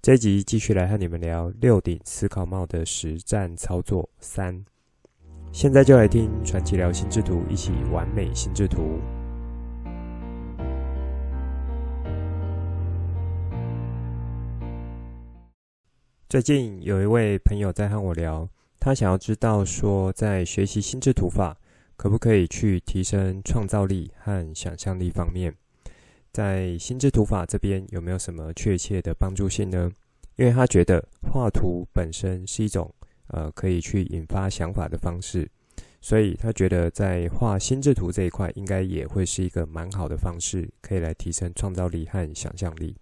这一集继续来和你们聊六顶思考帽的实战操作三。现在就来听传奇聊心智图，一起完美心智图。最近有一位朋友在和我聊，他想要知道说，在学习心智图法，可不可以去提升创造力和想象力方面？在心智图法这边有没有什么确切的帮助性呢？因为他觉得画图本身是一种呃可以去引发想法的方式，所以他觉得在画心智图这一块应该也会是一个蛮好的方式，可以来提升创造力和想象力。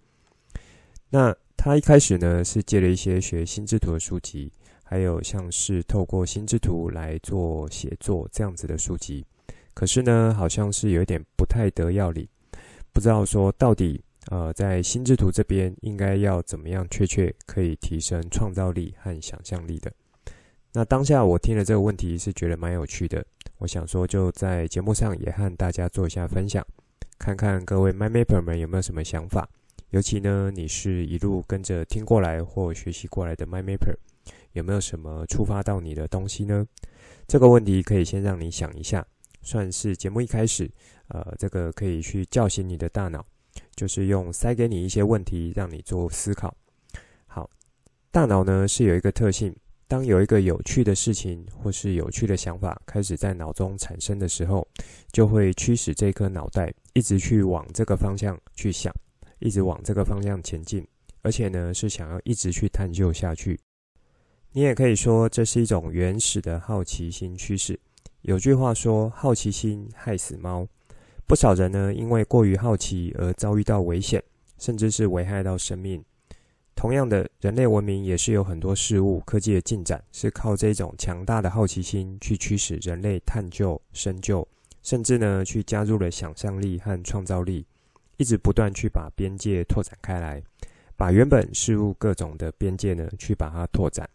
那他一开始呢是借了一些学心智图的书籍。还有像是透过心智图来做写作这样子的书籍，可是呢，好像是有点不太得要领，不知道说到底，呃，在心智图这边应该要怎么样确切可以提升创造力和想象力的。那当下我听了这个问题是觉得蛮有趣的，我想说就在节目上也和大家做一下分享，看看各位 MyMapper 们有没有什么想法，尤其呢，你是一路跟着听过来或学习过来的 MyMapper。有没有什么触发到你的东西呢？这个问题可以先让你想一下，算是节目一开始，呃，这个可以去叫醒你的大脑，就是用塞给你一些问题，让你做思考。好，大脑呢是有一个特性，当有一个有趣的事情或是有趣的想法开始在脑中产生的时候，就会驱使这颗脑袋一直去往这个方向去想，一直往这个方向前进，而且呢是想要一直去探究下去。你也可以说，这是一种原始的好奇心驱使。有句话说：“好奇心害死猫。”不少人呢，因为过于好奇而遭遇到危险，甚至是危害到生命。同样的，人类文明也是有很多事物、科技的进展，是靠这种强大的好奇心去驱使人类探究、深究，甚至呢，去加入了想象力和创造力，一直不断去把边界拓展开来，把原本事物各种的边界呢，去把它拓展。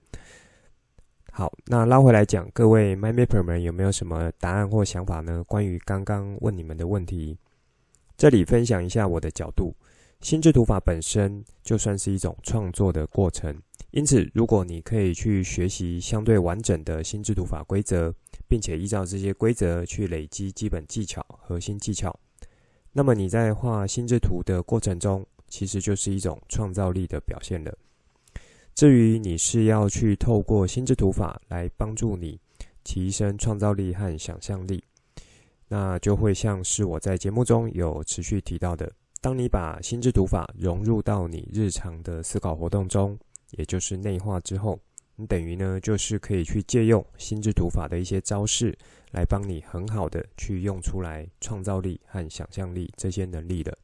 好，那拉回来讲，各位 MyMapper 们有没有什么答案或想法呢？关于刚刚问你们的问题，这里分享一下我的角度。心智图法本身就算是一种创作的过程，因此，如果你可以去学习相对完整的心智图法规则，并且依照这些规则去累积基本技巧、核心技巧，那么你在画心智图的过程中，其实就是一种创造力的表现了。至于你是要去透过心智图法来帮助你提升创造力和想象力，那就会像是我在节目中有持续提到的，当你把心智图法融入到你日常的思考活动中，也就是内化之后，你等于呢就是可以去借用心智图法的一些招式，来帮你很好的去用出来创造力和想象力这些能力的。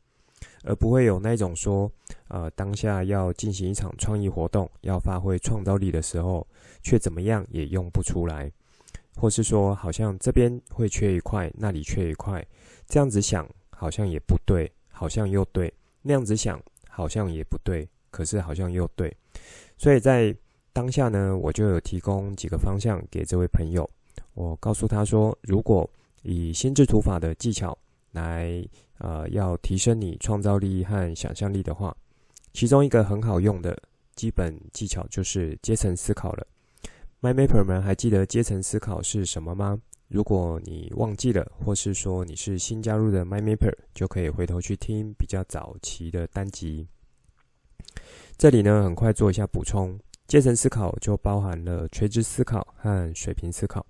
而不会有那种说，呃，当下要进行一场创意活动，要发挥创造力的时候，却怎么样也用不出来，或是说好像这边会缺一块，那里缺一块，这样子想好像也不对，好像又对，那样子想好像也不对，可是好像又对，所以在当下呢，我就有提供几个方向给这位朋友，我告诉他说，如果以心智图法的技巧来。呃，要提升你创造力和想象力的话，其中一个很好用的基本技巧就是阶层思考了。MyMapper 们还记得阶层思考是什么吗？如果你忘记了，或是说你是新加入的 MyMapper，就可以回头去听比较早期的单集。这里呢，很快做一下补充，阶层思考就包含了垂直思考和水平思考，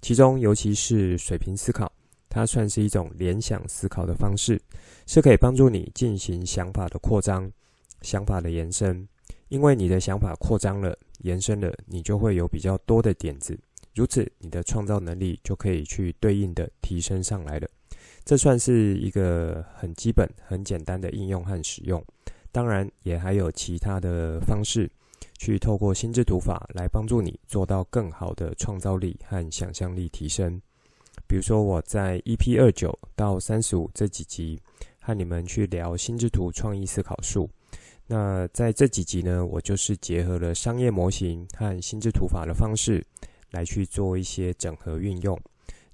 其中尤其是水平思考。它算是一种联想思考的方式，是可以帮助你进行想法的扩张、想法的延伸。因为你的想法扩张了、延伸了，你就会有比较多的点子，如此你的创造能力就可以去对应的提升上来了。这算是一个很基本、很简单的应用和使用。当然，也还有其他的方式去透过心智图法来帮助你做到更好的创造力和想象力提升。比如说，我在 EP 二九到三十五这几集和你们去聊心智图创意思考术。那在这几集呢，我就是结合了商业模型和心智图法的方式来去做一些整合运用，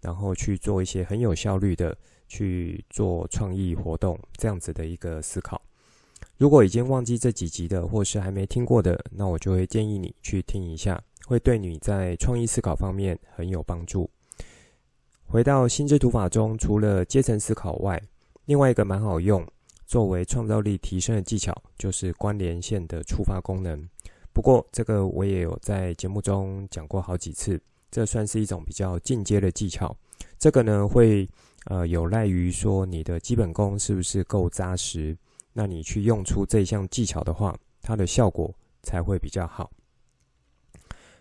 然后去做一些很有效率的去做创意活动，这样子的一个思考。如果已经忘记这几集的，或是还没听过的，那我就会建议你去听一下，会对你在创意思考方面很有帮助。回到心智图法中，除了阶层思考外，另外一个蛮好用，作为创造力提升的技巧，就是关联线的触发功能。不过这个我也有在节目中讲过好几次，这算是一种比较进阶的技巧。这个呢会呃有赖于说你的基本功是不是够扎实，那你去用出这项技巧的话，它的效果才会比较好。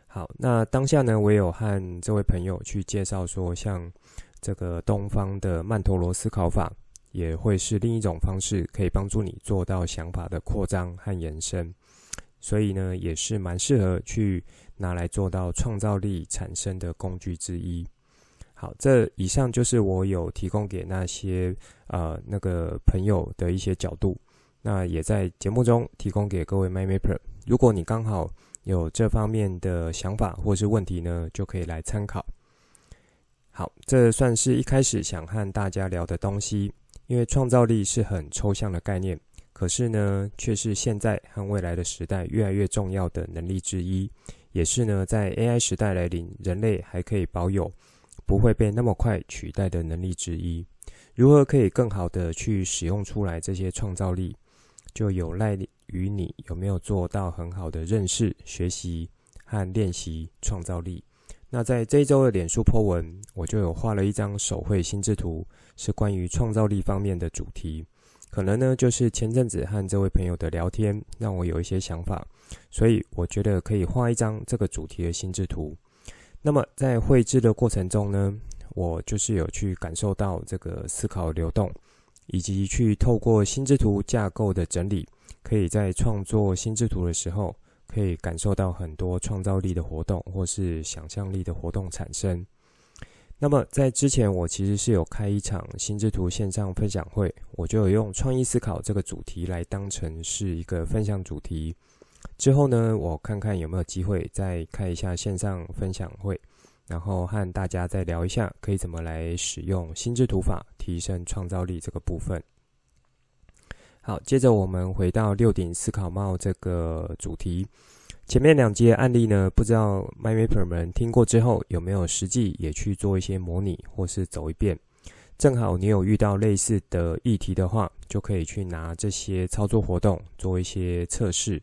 好，那当下呢，我有和这位朋友去介绍说，像这个东方的曼陀罗思考法，也会是另一种方式，可以帮助你做到想法的扩张和延伸。所以呢，也是蛮适合去拿来做到创造力产生的工具之一。好，这以上就是我有提供给那些呃那个朋友的一些角度，那也在节目中提供给各位 MindMapper。如果你刚好有这方面的想法或是问题呢，就可以来参考。好，这算是一开始想和大家聊的东西，因为创造力是很抽象的概念，可是呢，却是现在和未来的时代越来越重要的能力之一，也是呢，在 AI 时代来临，人类还可以保有不会被那么快取代的能力之一。如何可以更好的去使用出来这些创造力，就有赖于你有没有做到很好的认识、学习和练习创造力。那在这一周的脸书 po 文，我就有画了一张手绘心智图，是关于创造力方面的主题。可能呢，就是前阵子和这位朋友的聊天，让我有一些想法，所以我觉得可以画一张这个主题的心智图。那么在绘制的过程中呢，我就是有去感受到这个思考流动，以及去透过心智图架构的整理。可以在创作心智图的时候，可以感受到很多创造力的活动，或是想象力的活动产生。那么在之前，我其实是有开一场心智图线上分享会，我就有用创意思考这个主题来当成是一个分享主题。之后呢，我看看有没有机会再开一下线上分享会，然后和大家再聊一下，可以怎么来使用心智图法提升创造力这个部分。好，接着我们回到六顶思考帽这个主题。前面两集的案例呢，不知道 My Mapper 们听过之后有没有实际也去做一些模拟，或是走一遍。正好你有遇到类似的议题的话，就可以去拿这些操作活动做一些测试。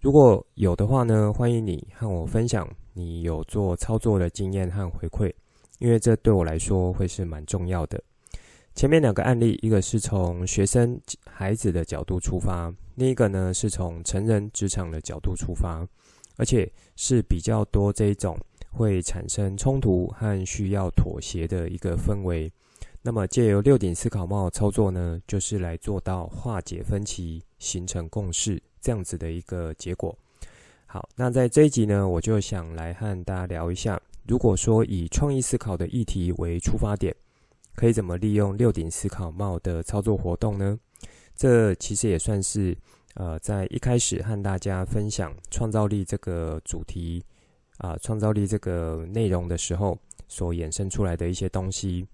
如果有的话呢，欢迎你和我分享你有做操作的经验和回馈，因为这对我来说会是蛮重要的。前面两个案例，一个是从学生孩子的角度出发，另一个呢是从成人职场的角度出发，而且是比较多这一种会产生冲突和需要妥协的一个氛围。那么借由六顶思考帽操作呢，就是来做到化解分歧、形成共识这样子的一个结果。好，那在这一集呢，我就想来和大家聊一下，如果说以创意思考的议题为出发点。可以怎么利用六顶思考帽的操作活动呢？这其实也算是呃，在一开始和大家分享创造力这个主题啊，创造力这个内容的时候所衍生出来的一些东西。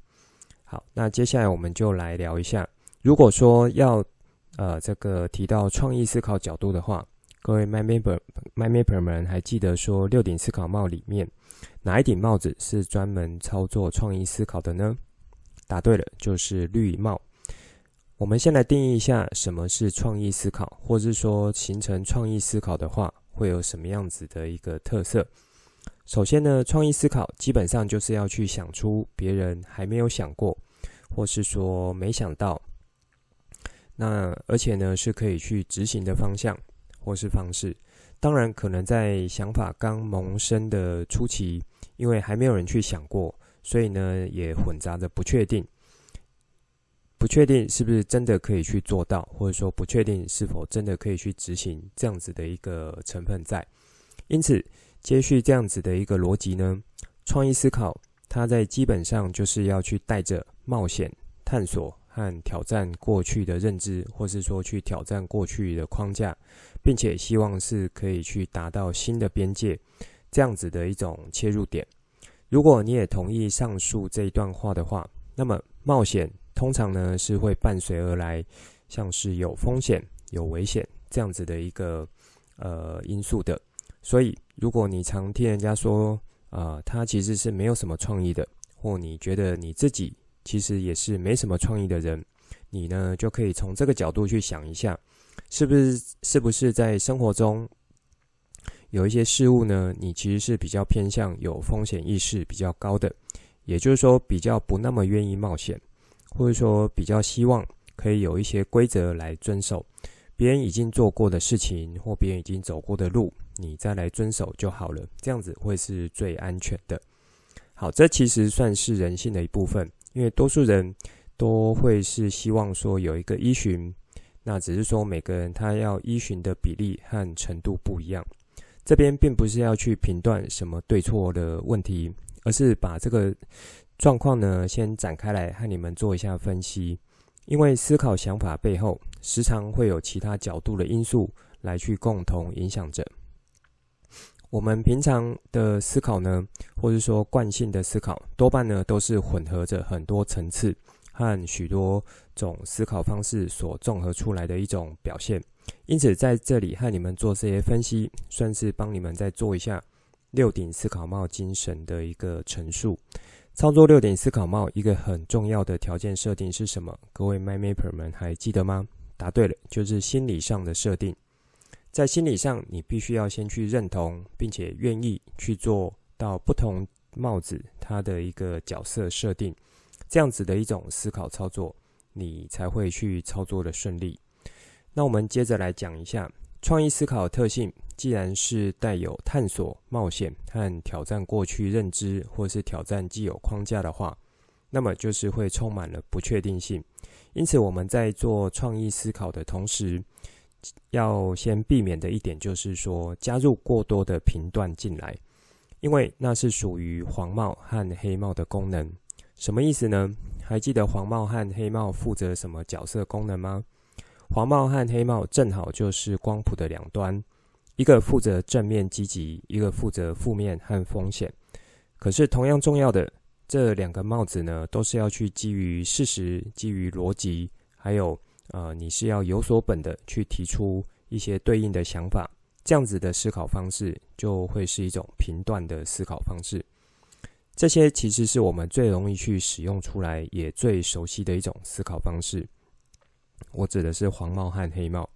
好，那接下来我们就来聊一下，如果说要呃这个提到创意思考角度的话，各位 MindMapper MindMapper 们还记得说六顶思考帽里面哪一顶帽子是专门操作创意思考的呢？答对了，就是绿帽。我们先来定义一下什么是创意思考，或是说形成创意思考的话，会有什么样子的一个特色。首先呢，创意思考基本上就是要去想出别人还没有想过，或是说没想到，那而且呢是可以去执行的方向或是方式。当然，可能在想法刚萌生的初期，因为还没有人去想过。所以呢，也混杂着不确定，不确定是不是真的可以去做到，或者说不确定是否真的可以去执行这样子的一个成分在。因此，接续这样子的一个逻辑呢，创意思考它在基本上就是要去带着冒险、探索和挑战过去的认知，或是说去挑战过去的框架，并且希望是可以去达到新的边界，这样子的一种切入点。如果你也同意上述这一段话的话，那么冒险。通常呢是会伴随而来，像是有风险、有危险这样子的一个呃因素的。所以，如果你常听人家说啊、呃，他其实是没有什么创意的，或你觉得你自己其实也是没什么创意的人，你呢就可以从这个角度去想一下，是不是是不是在生活中有一些事物呢，你其实是比较偏向有风险意识比较高的，也就是说比较不那么愿意冒险。或者说，比较希望可以有一些规则来遵守，别人已经做过的事情或别人已经走过的路，你再来遵守就好了，这样子会是最安全的。好，这其实算是人性的一部分，因为多数人都会是希望说有一个依循，那只是说每个人他要依循的比例和程度不一样。这边并不是要去评断什么对错的问题，而是把这个。状况呢，先展开来和你们做一下分析。因为思考想法背后，时常会有其他角度的因素来去共同影响着。我们平常的思考呢，或者说惯性的思考，多半呢都是混合着很多层次和许多种思考方式所综合出来的一种表现。因此，在这里和你们做这些分析，算是帮你们再做一下六顶思考帽精神的一个陈述。操作六顶思考帽，一个很重要的条件设定是什么？各位 MyMapper 们还记得吗？答对了，就是心理上的设定。在心理上，你必须要先去认同，并且愿意去做到不同帽子它的一个角色设定，这样子的一种思考操作，你才会去操作的顺利。那我们接着来讲一下创意思考的特性。既然是带有探索、冒险和挑战过去认知，或是挑战既有框架的话，那么就是会充满了不确定性。因此，我们在做创意思考的同时，要先避免的一点就是说，加入过多的频段进来，因为那是属于黄帽和黑帽的功能。什么意思呢？还记得黄帽和黑帽负责什么角色功能吗？黄帽和黑帽正好就是光谱的两端。一个负责正面积极，一个负责负面和风险。可是同样重要的这两个帽子呢，都是要去基于事实、基于逻辑，还有呃，你是要有所本的去提出一些对应的想法。这样子的思考方式就会是一种评断的思考方式。这些其实是我们最容易去使用出来，也最熟悉的一种思考方式。我指的是黄帽和黑帽。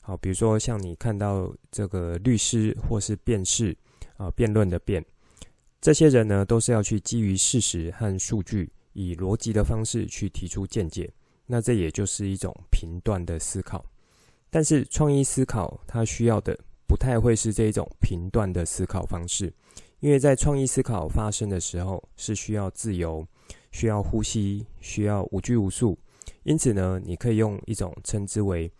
好，比如说像你看到这个律师或是辩士啊，辩论的辩，这些人呢都是要去基于事实和数据，以逻辑的方式去提出见解。那这也就是一种评断的思考。但是创意思考它需要的不太会是这一种评断的思考方式，因为在创意思考发生的时候是需要自由、需要呼吸、需要无拘无束。因此呢，你可以用一种称之为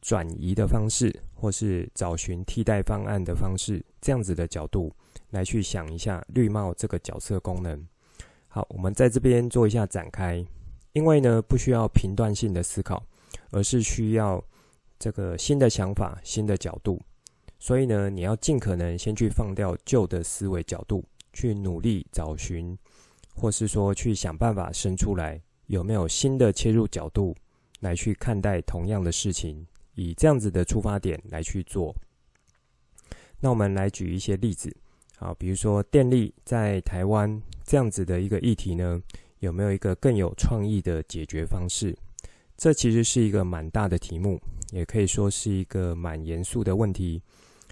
转移的方式，或是找寻替代方案的方式，这样子的角度来去想一下绿帽这个角色功能。好，我们在这边做一下展开。因为呢，不需要评断性的思考，而是需要这个新的想法、新的角度。所以呢，你要尽可能先去放掉旧的思维角度，去努力找寻，或是说去想办法生出来有没有新的切入角度来去看待同样的事情。以这样子的出发点来去做，那我们来举一些例子，好，比如说电力在台湾这样子的一个议题呢，有没有一个更有创意的解决方式？这其实是一个蛮大的题目，也可以说是一个蛮严肃的问题，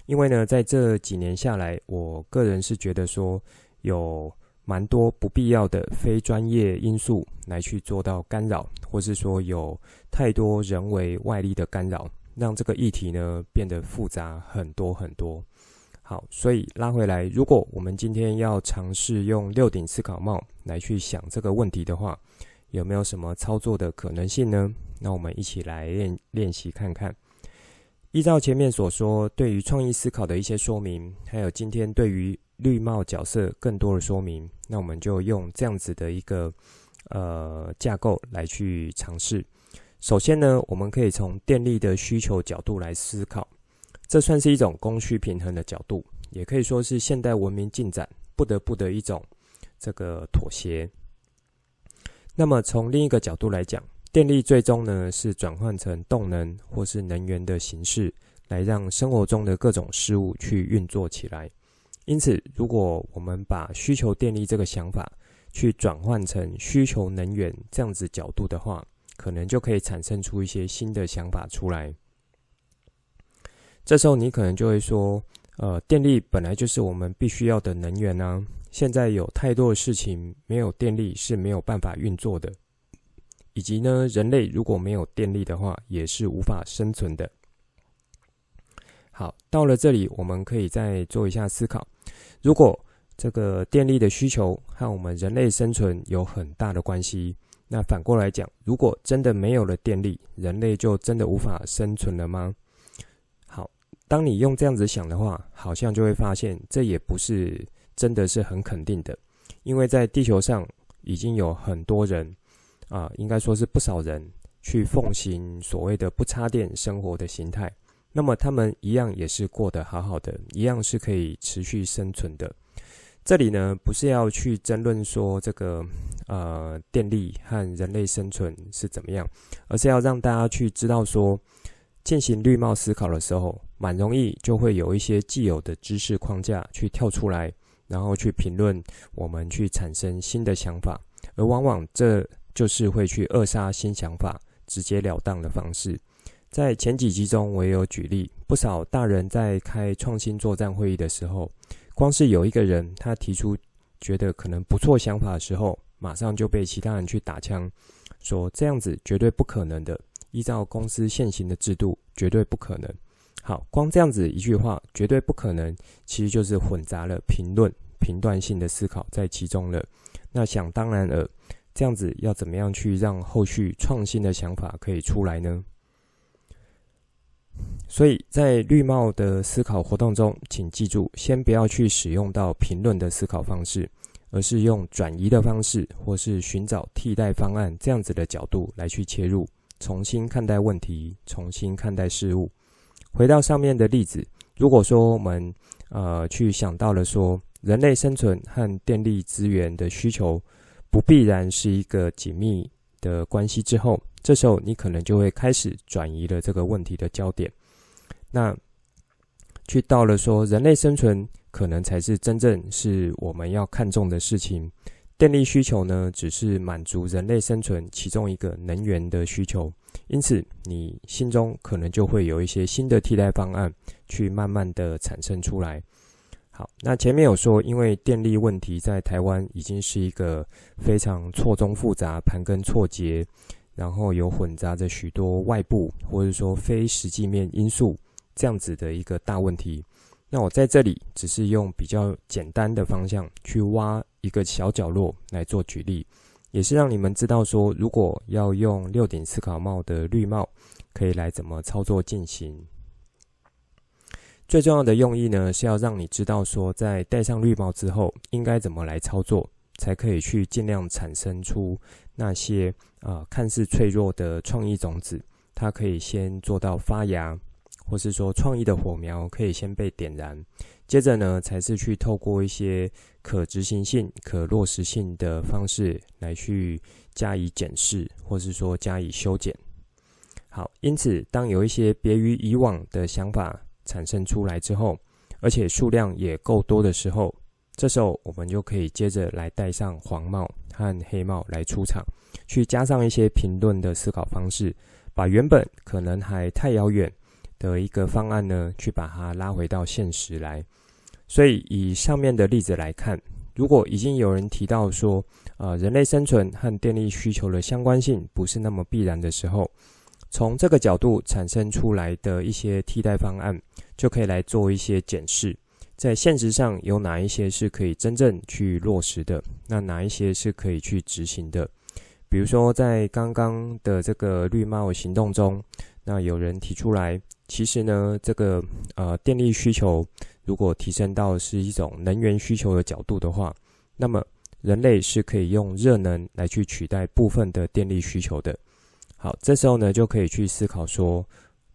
因为呢，在这几年下来，我个人是觉得说有蛮多不必要的非专业因素来去做到干扰，或是说有太多人为外力的干扰。让这个议题呢变得复杂很多很多。好，所以拉回来，如果我们今天要尝试用六顶思考帽来去想这个问题的话，有没有什么操作的可能性呢？那我们一起来练练习看看。依照前面所说，对于创意思考的一些说明，还有今天对于绿帽角色更多的说明，那我们就用这样子的一个呃架构来去尝试。首先呢，我们可以从电力的需求角度来思考，这算是一种供需平衡的角度，也可以说是现代文明进展不得不的一种这个妥协。那么从另一个角度来讲，电力最终呢是转换成动能或是能源的形式，来让生活中的各种事物去运作起来。因此，如果我们把需求电力这个想法去转换成需求能源这样子角度的话，可能就可以产生出一些新的想法出来。这时候你可能就会说，呃，电力本来就是我们必须要的能源啊，现在有太多的事情没有电力是没有办法运作的，以及呢，人类如果没有电力的话，也是无法生存的。好，到了这里，我们可以再做一下思考。如果这个电力的需求和我们人类生存有很大的关系，那反过来讲，如果真的没有了电力，人类就真的无法生存了吗？当你用这样子想的话，好像就会发现这也不是真的是很肯定的，因为在地球上已经有很多人啊，应该说是不少人去奉行所谓的不插电生活的形态。那么他们一样也是过得好好的，一样是可以持续生存的。这里呢，不是要去争论说这个呃电力和人类生存是怎么样，而是要让大家去知道说，进行绿帽思考的时候，蛮容易就会有一些既有的知识框架去跳出来，然后去评论我们去产生新的想法，而往往这就是会去扼杀新想法、直截了当的方式。在前几集中，我也有举例，不少大人在开创新作战会议的时候，光是有一个人他提出觉得可能不错想法的时候，马上就被其他人去打枪，说这样子绝对不可能的，依照公司现行的制度，绝对不可能。好，光这样子一句话，绝对不可能，其实就是混杂了评论、评断性的思考在其中了。那想当然了，这样子要怎么样去让后续创新的想法可以出来呢？所以在绿帽的思考活动中，请记住，先不要去使用到评论的思考方式，而是用转移的方式，或是寻找替代方案这样子的角度来去切入，重新看待问题，重新看待事物。回到上面的例子，如果说我们呃去想到了说，人类生存和电力资源的需求不必然是一个紧密的关系之后，这时候你可能就会开始转移了这个问题的焦点。那去到了说，人类生存可能才是真正是我们要看重的事情。电力需求呢，只是满足人类生存其中一个能源的需求。因此，你心中可能就会有一些新的替代方案，去慢慢的产生出来。好，那前面有说，因为电力问题在台湾已经是一个非常错综复杂、盘根错节，然后有混杂着许多外部或者说非实际面因素。这样子的一个大问题，那我在这里只是用比较简单的方向去挖一个小角落来做举例，也是让你们知道说，如果要用六顶思考帽的绿帽，可以来怎么操作进行。最重要的用意呢，是要让你知道说，在戴上绿帽之后，应该怎么来操作，才可以去尽量产生出那些啊、看似脆弱的创意种子，它可以先做到发芽。或是说，创意的火苗可以先被点燃，接着呢，才是去透过一些可执行性、可落实性的方式来去加以检视，或是说加以修剪。好，因此，当有一些别于以往的想法产生出来之后，而且数量也够多的时候，这时候我们就可以接着来戴上黄帽和黑帽来出场，去加上一些评论的思考方式，把原本可能还太遥远的一个方案呢，去把它拉回到现实来。所以以上面的例子来看，如果已经有人提到说，呃，人类生存和电力需求的相关性不是那么必然的时候，从这个角度产生出来的一些替代方案，就可以来做一些检视，在现实上有哪一些是可以真正去落实的，那哪一些是可以去执行的，比如说在刚刚的这个绿帽行动中，那有人提出来，其实呢，这个呃电力需求如果提升到是一种能源需求的角度的话，那么人类是可以用热能来去取代部分的电力需求的。好，这时候呢就可以去思考说，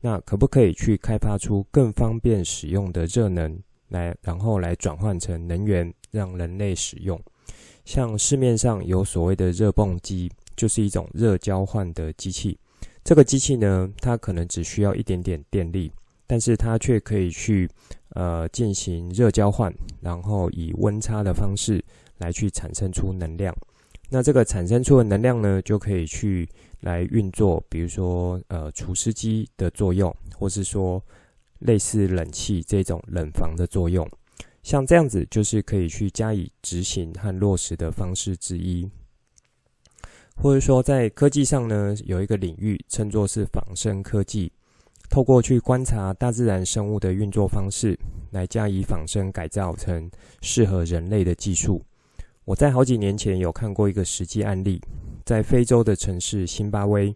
那可不可以去开发出更方便使用的热能来，然后来转换成能源让人类使用？像市面上有所谓的热泵机，就是一种热交换的机器。这个机器呢，它可能只需要一点点电力，但是它却可以去呃进行热交换，然后以温差的方式来去产生出能量。那这个产生出的能量呢，就可以去来运作，比如说呃除湿机的作用，或是说类似冷气这种冷房的作用。像这样子，就是可以去加以执行和落实的方式之一。或者说，在科技上呢，有一个领域称作是仿生科技，透过去观察大自然生物的运作方式，来加以仿生改造成适合人类的技术。我在好几年前有看过一个实际案例，在非洲的城市辛巴威，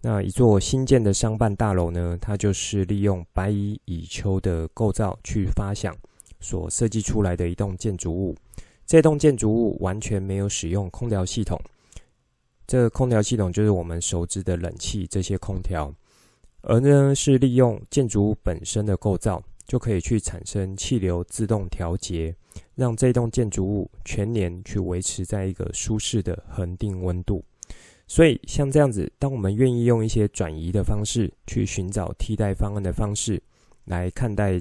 那一座新建的商办大楼呢，它就是利用白蚁蚁丘的构造去发想所设计出来的一栋建筑物。这栋建筑物完全没有使用空调系统。这个空调系统就是我们熟知的冷气，这些空调，而呢是利用建筑物本身的构造，就可以去产生气流自动调节，让这栋建筑物全年去维持在一个舒适的恒定温度。所以像这样子，当我们愿意用一些转移的方式去寻找替代方案的方式来看待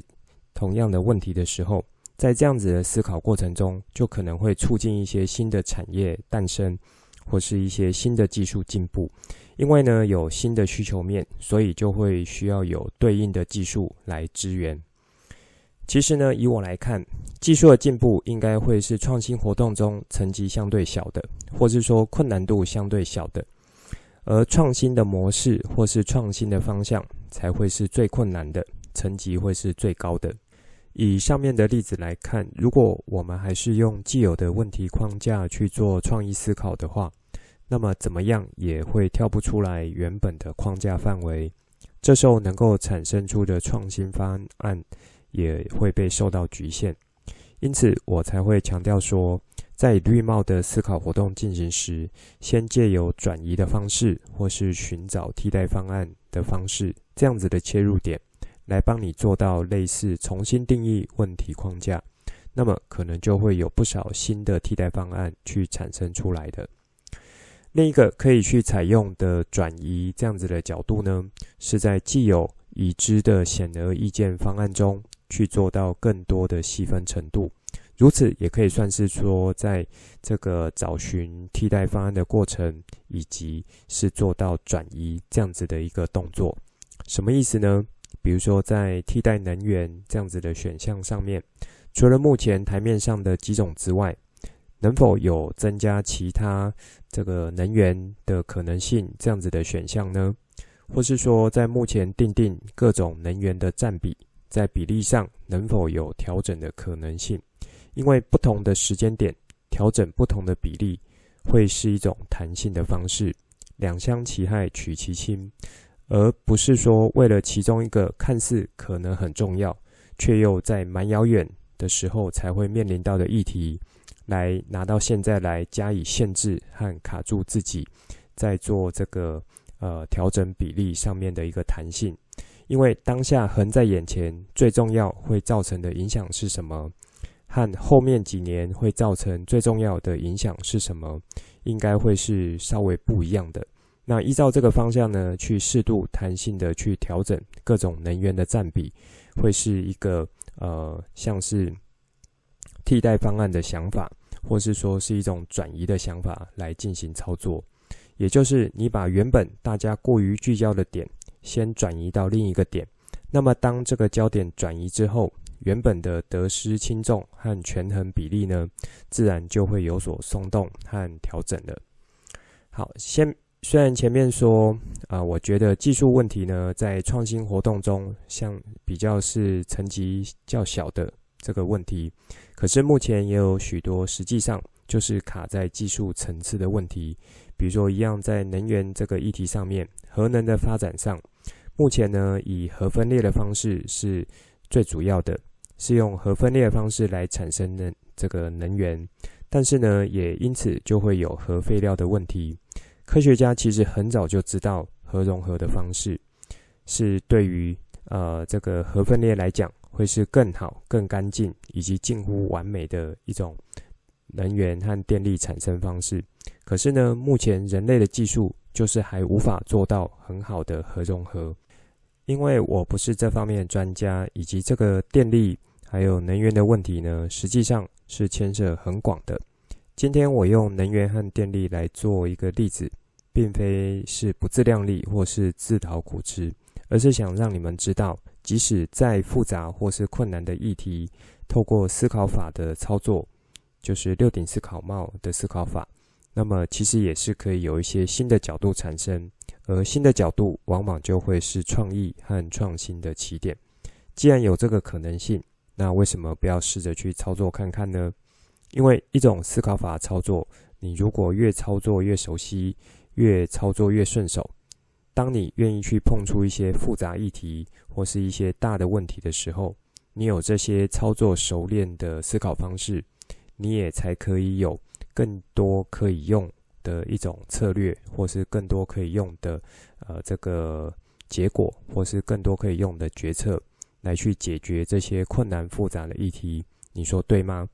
同样的问题的时候，在这样子的思考过程中，就可能会促进一些新的产业诞生。或是一些新的技术进步，因为呢有新的需求面，所以就会需要有对应的技术来支援。其实呢，以我来看，技术的进步应该会是创新活动中层级相对小的，或是说困难度相对小的，而创新的模式或是创新的方向才会是最困难的，层级会是最高的。以上面的例子来看，如果我们还是用既有的问题框架去做创意思考的话，那么怎么样也会跳不出来原本的框架范围。这时候能够产生出的创新方案也会被受到局限。因此，我才会强调说，在绿帽的思考活动进行时，先借由转移的方式，或是寻找替代方案的方式，这样子的切入点。来帮你做到类似重新定义问题框架，那么可能就会有不少新的替代方案去产生出来的。另一个可以去采用的转移这样子的角度呢，是在既有已知的显而易见方案中去做到更多的细分程度，如此也可以算是说，在这个找寻替代方案的过程，以及是做到转移这样子的一个动作。什么意思呢？比如说，在替代能源这样子的选项上面，除了目前台面上的几种之外，能否有增加其他这个能源的可能性这样子的选项呢？或是说，在目前定定各种能源的占比，在比例上能否有调整的可能性？因为不同的时间点调整不同的比例，会是一种弹性的方式。两相其害，取其轻。而不是说为了其中一个看似可能很重要，却又在蛮遥远的时候才会面临到的议题，来拿到现在来加以限制和卡住自己，在做这个呃调整比例上面的一个弹性。因为当下横在眼前，最重要会造成的影响是什么，和后面几年会造成最重要的影响是什么，应该会是稍微不一样的。那依照这个方向呢，去适度弹性的去调整各种能源的占比，会是一个呃，像是替代方案的想法，或是说是一种转移的想法来进行操作。也就是你把原本大家过于聚焦的点，先转移到另一个点。那么当这个焦点转移之后，原本的得失轻重和权衡比例呢，自然就会有所松动和调整了。好，先。虽然前面说啊、我觉得技术问题呢，在创新活动中，像比较是层级较小的这个问题，可是目前也有许多实际上就是卡在技术层次的问题，比如说一样在能源这个议题上面，核能的发展上，目前呢以核分裂的方式是最主要的，是用核分裂的方式来产生能这个能源，但是呢也因此就会有核废料的问题。科学家其实很早就知道核融合的方式是对于呃这个核分裂来讲会是更好、更干净以及近乎完美的一种能源和电力产生方式。可是呢，目前人类的技术就是还无法做到很好的核融合。因为我不是这方面的专家，以及这个电力还有能源的问题呢，实际上是牵涉很广的。今天我用能源和电力来做一个例子，并非是不自量力或是自讨苦吃，而是想让你们知道，即使再复杂或是困难的议题，透过思考法的操作，就是六顶思考帽的思考法，那么其实也是可以有一些新的角度产生，而新的角度往往就会是创意和创新的起点。既然有这个可能性，那为什么不要试着去操作看看呢？因为一种思考法操作，你如果越操作越熟悉，越操作越顺手，当你愿意去碰触一些复杂议题或是一些大的问题的时候，你有这些操作熟练的思考方式，你也才可以有更多可以用的一种策略，或是更多可以用的呃这个结果，或是更多可以用的决策，来去解决这些困难复杂的议题。你说对吗？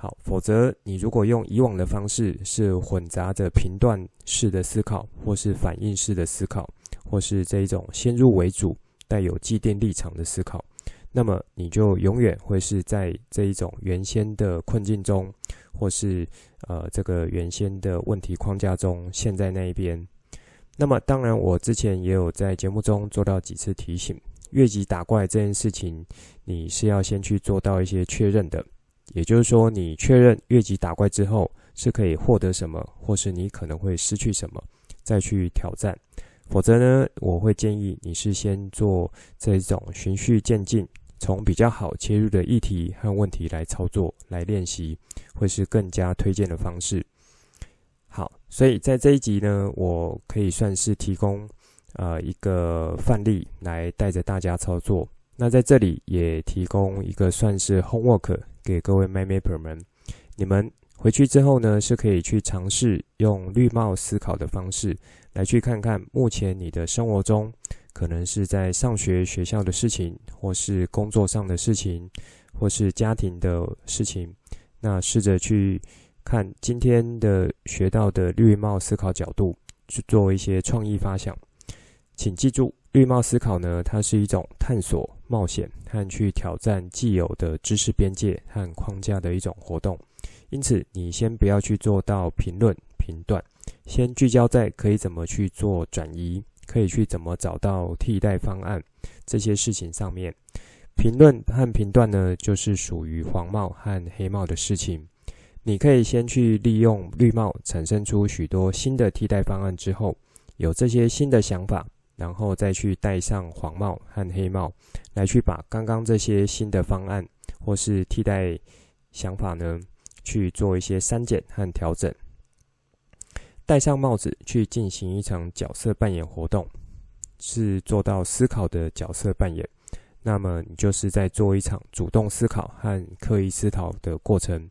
好，否则你如果用以往的方式，是混杂着评断式的思考，或是反应式的思考，或是这一种先入为主、带有既定立场的思考，那么你就永远会是在这一种原先的困境中，或是呃这个原先的问题框架中陷在那一边。那么当然，我之前也有在节目中做到几次提醒，越级打怪这件事情，你是要先去做到一些确认的。也就是说，你确认越级打怪之后是可以获得什么，或是你可能会失去什么，再去挑战。否则呢，我会建议你是先做这种循序渐进，从比较好切入的议题和问题来操作、来练习，会是更加推荐的方式。好，所以在这一集呢，我可以算是提供呃一个范例来带着大家操作。那在这里也提供一个算是 homework 给各位 MyMapper 们，你们回去之后呢，是可以去尝试用绿帽思考的方式来去看看目前你的生活中，可能是在上学学校的事情，或是工作上的事情，或是家庭的事情。那试着去看今天的学到的绿帽思考角度，去做一些创意发想。请记住。绿帽思考呢，它是一种探索、冒险和去挑战既有的知识边界和框架的一种活动。因此，你先不要去做到评论、评断，先聚焦在可以怎么去做转移，可以去怎么找到替代方案这些事情上面。评论和评断呢，就是属于黄帽和黑帽的事情。你可以先去利用绿帽产生出许多新的替代方案之后，有这些新的想法。然后再去戴上黄帽和黑帽，来去把刚刚这些新的方案或是替代想法呢，去做一些删减和调整。戴上帽子去进行一场角色扮演活动，是做到思考的角色扮演。那么你就是在做一场主动思考和刻意思考的过程。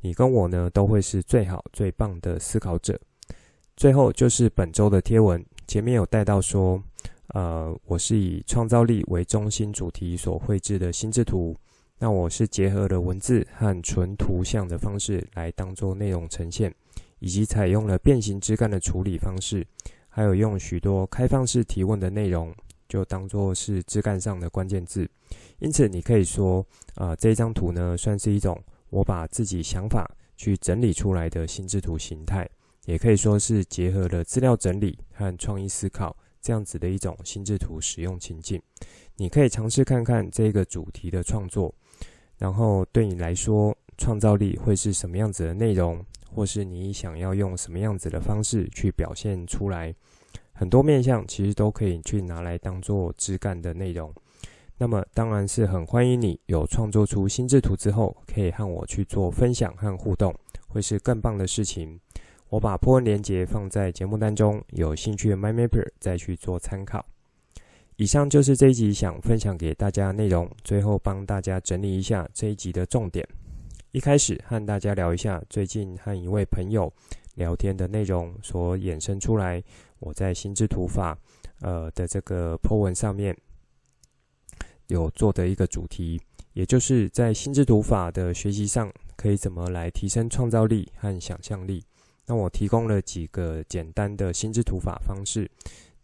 你跟我呢，都会是最好最棒的思考者。最后就是本周的贴文。前面有带到说，呃，我是以创造力为中心主题所绘制的心智图。那我是结合了文字和纯图像的方式来当做内容呈现，以及采用了变形枝干的处理方式，还有用许多开放式提问的内容，就当做是枝干上的关键字。因此，你可以说，啊、呃，这张图呢，算是一种我把自己想法去整理出来的心智图形态。也可以说是结合了资料整理和创意思考这样子的一种心智图使用情境。你可以尝试看看这个主题的创作，然后对你来说，创造力会是什么样子的内容，或是你想要用什么样子的方式去表现出来。很多面向其实都可以去拿来当做枝干的内容。那么当然是很欢迎你有创作出心智图之后，可以和我去做分享和互动，会是更棒的事情。我把 po 文链接放在节目当中，有兴趣的 MyMapper 再去做参考。以上就是这一集想分享给大家的内容，最后帮大家整理一下这一集的重点。一开始和大家聊一下最近和一位朋友聊天的内容所衍生出来，我在心智图法呃的这个 po 文上面有做的一个主题，也就是在心智图法的学习上可以怎么来提升创造力和想象力。那我提供了几个简单的心智图法方式，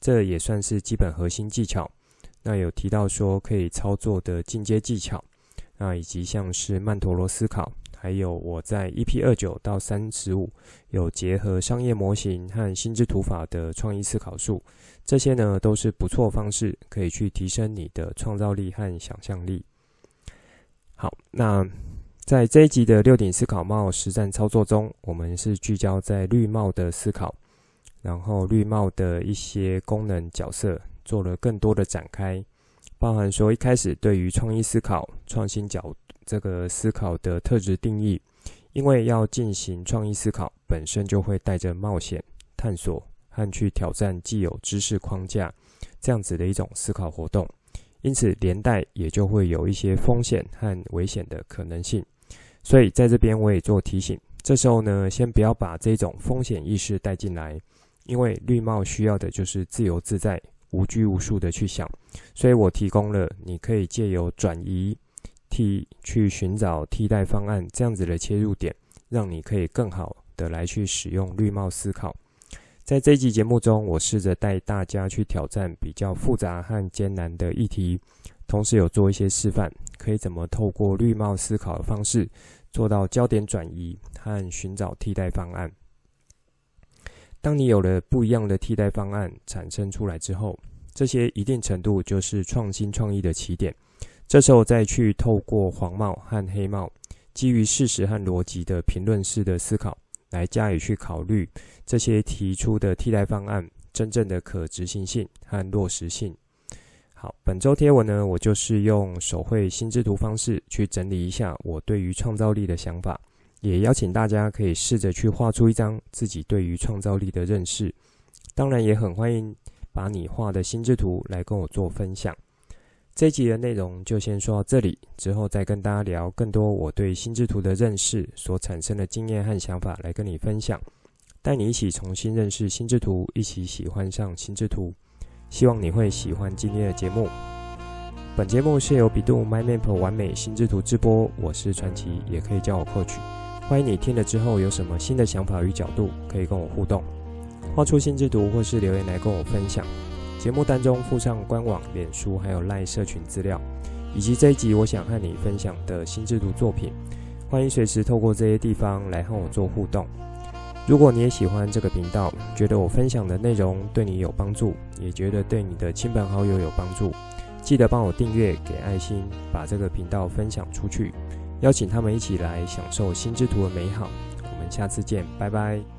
这也算是基本核心技巧。那有提到说可以操作的进阶技巧，那以及像是曼陀罗思考，还有我在 EP 二九到三十五有结合商业模型和心智图法的创意思考术，这些呢都是不错方式，可以去提升你的创造力和想象力。好，那。在这一集的六顶思考帽实战操作中，我们是聚焦在绿帽的思考，然后绿帽的一些功能角色做了更多的展开，包含说一开始对于创意思考、创新角这个思考的特质定义，因为要进行创意思考，本身就会带着冒险、探索和去挑战既有知识框架这样子的一种思考活动，因此连带也就会有一些风险和危险的可能性。所以在这边我也做提醒，这时候呢，先不要把这种风险意识带进来，因为绿帽需要的就是自由自在、无拘无束的去想。所以我提供了你可以借由转移替去寻找替代方案这样子的切入点，让你可以更好的来去使用绿帽思考。在这一集节目中，我试着带大家去挑战比较复杂和艰难的议题。同时有做一些示范，可以怎么透过绿帽思考的方式做到焦点转移和寻找替代方案。当你有了不一样的替代方案产生出来之后，这些一定程度就是创新创意的起点。这时候再去透过黄帽和黑帽，基于事实和逻辑的评论式的思考，来加以去考虑这些提出的替代方案真正的可执行性和落实性。好，本周贴文呢，我就是用手绘心智图方式去整理一下我对于创造力的想法，也邀请大家可以试着去画出一张自己对于创造力的认识。当然，也很欢迎把你画的心智图来跟我做分享。这集的内容就先说到这里，之后再跟大家聊更多我对心智图的认识所产生的经验和想法来跟你分享，带你一起重新认识心智图，一起喜欢上心智图。希望你会喜欢今天的节目。本节目是由百度 MindMap 完美心智图制播，我是传奇，也可以叫我 Coach。欢迎你听了之后有什么新的想法与角度，可以跟我互动，画出心智图或是留言来跟我分享。节目当中附上官网、脸书还有 LINE 社群资料，以及这一集我想和你分享的心智图作品。欢迎随时透过这些地方来和我做互动。如果你也喜欢这个频道，觉得我分享的内容对你有帮助，也觉得对你的亲朋好友有帮助，记得帮我订阅、给爱心，把这个频道分享出去，邀请他们一起来享受心之图的美好。我们下次见，拜拜。